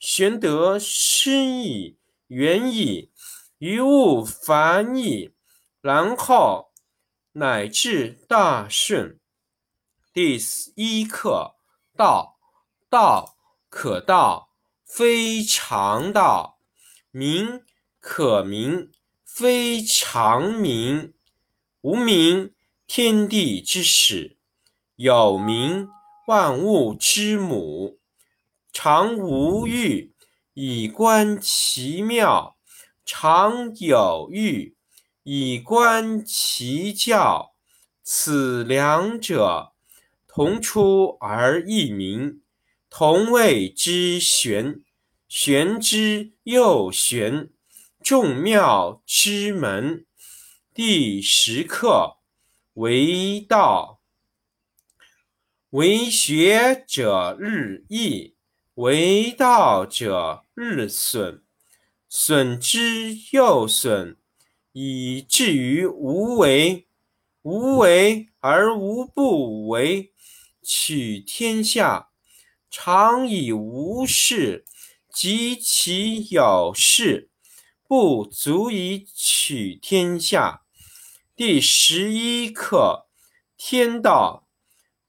玄德深矣，远矣，于物反矣，然后乃至大顺。第一课：道。道可道，非常道；名可名，非常名。无名，天地之始；有名，万物之母。常无欲，以观其妙；常有欲，以观其教。此两者，同出而异名。同谓之玄，玄之又玄，众妙之门。第十课：为道，为学者日益，为道者日损，损之又损，以至于无为。无为而无不为。取天下常以无事，及其有事，不足以取天下。第十一课：天道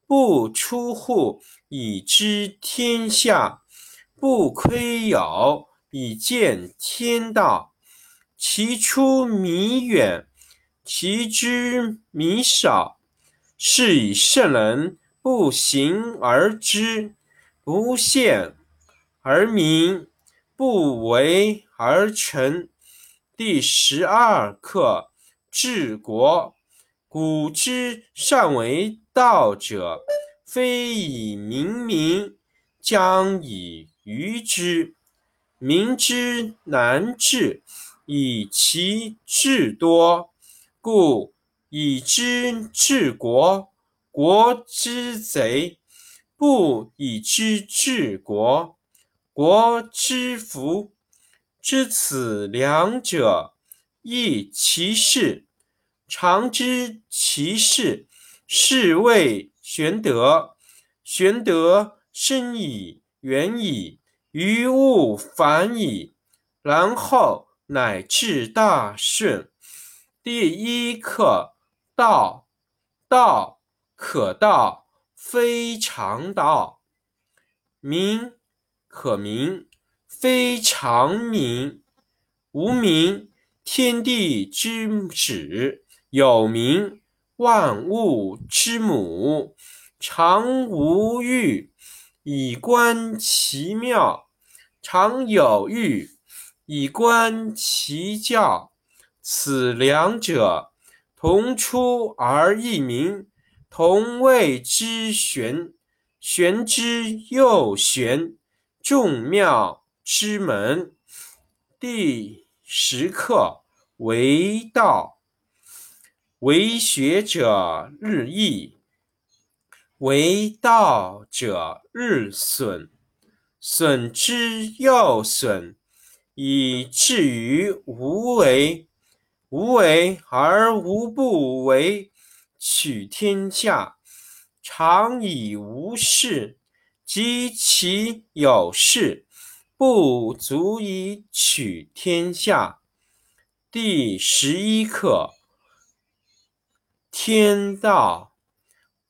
不出户，以知天下；不窥牖，以见天道。其出弥远，其知弥少。是以圣人不行而知。不见而明，不为而成。第十二课：治国。古之善为道者，非以明民，将以愚之。民之难治，以其智多。故以知治国，国之贼。不以知治国，国之福。知此两者，亦其事。常知其事，是谓玄德。玄德深矣，远矣，于物反矣，然后乃至大顺。第一课：道。道可道。非常道，名可名，非常名。无名，天地之始；有名，万物之母。常无欲，以观其妙；常有欲，以观其教。此两者，同出而异名。同谓之玄，玄之又玄，众妙之门。第十课：为道，为学者日益，为道者日损，损之又损，以至于无为。无为而无不为。取天下常以无事，及其有事，不足以取天下。第十一课：天道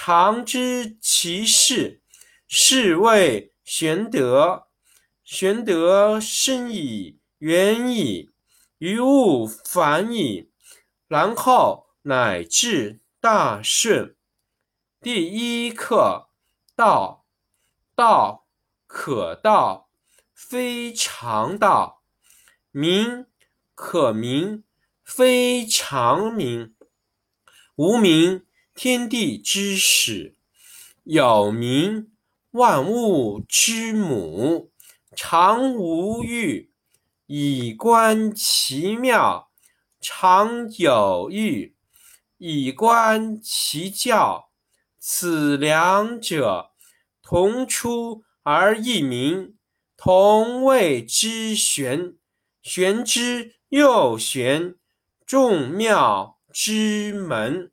常知其事，是谓玄德。玄德深矣，远矣。于物反矣，然后乃至大顺。第一课：道，道可道，非常道；名可名，非常名。无名，天地之始；有名，万物之母。常无欲。以观其妙，常有欲；以观其教，此两者，同出而异名，同谓之玄。玄之又玄，众妙之门。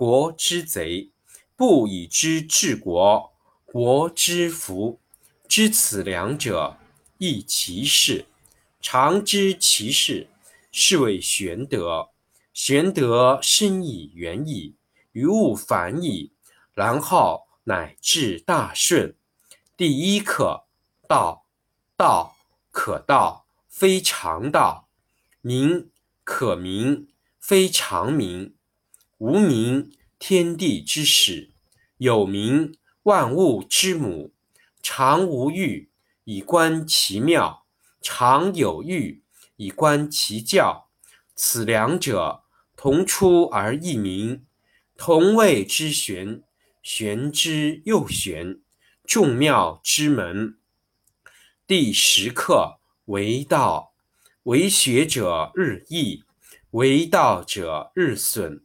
国之贼；不以知治国，国之福。知此两者。亦其事，常知其事，是谓玄德。玄德深矣，远矣，于物反矣，然后乃至大顺。第一课：道。道可道，非常道；名可名，非常名。无名，天地之始；有名，万物之母。常无欲。以观其妙，常有欲；以观其教，此两者，同出而异名，同谓之玄。玄之又玄，众妙之门。第十课：为道，为学者日益，为道者日损。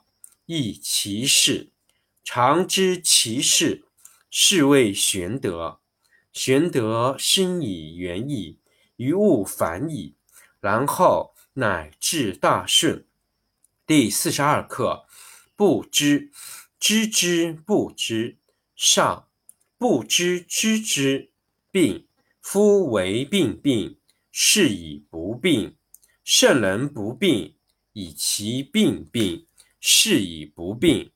亦其事。常知其事，是谓玄德。玄德深以远矣，于物反矣，然后乃至大顺。第四十二课：不知，知之不知，上；不知知之，病。夫为病病，是以不病。圣人不病，以其病病，是以不病。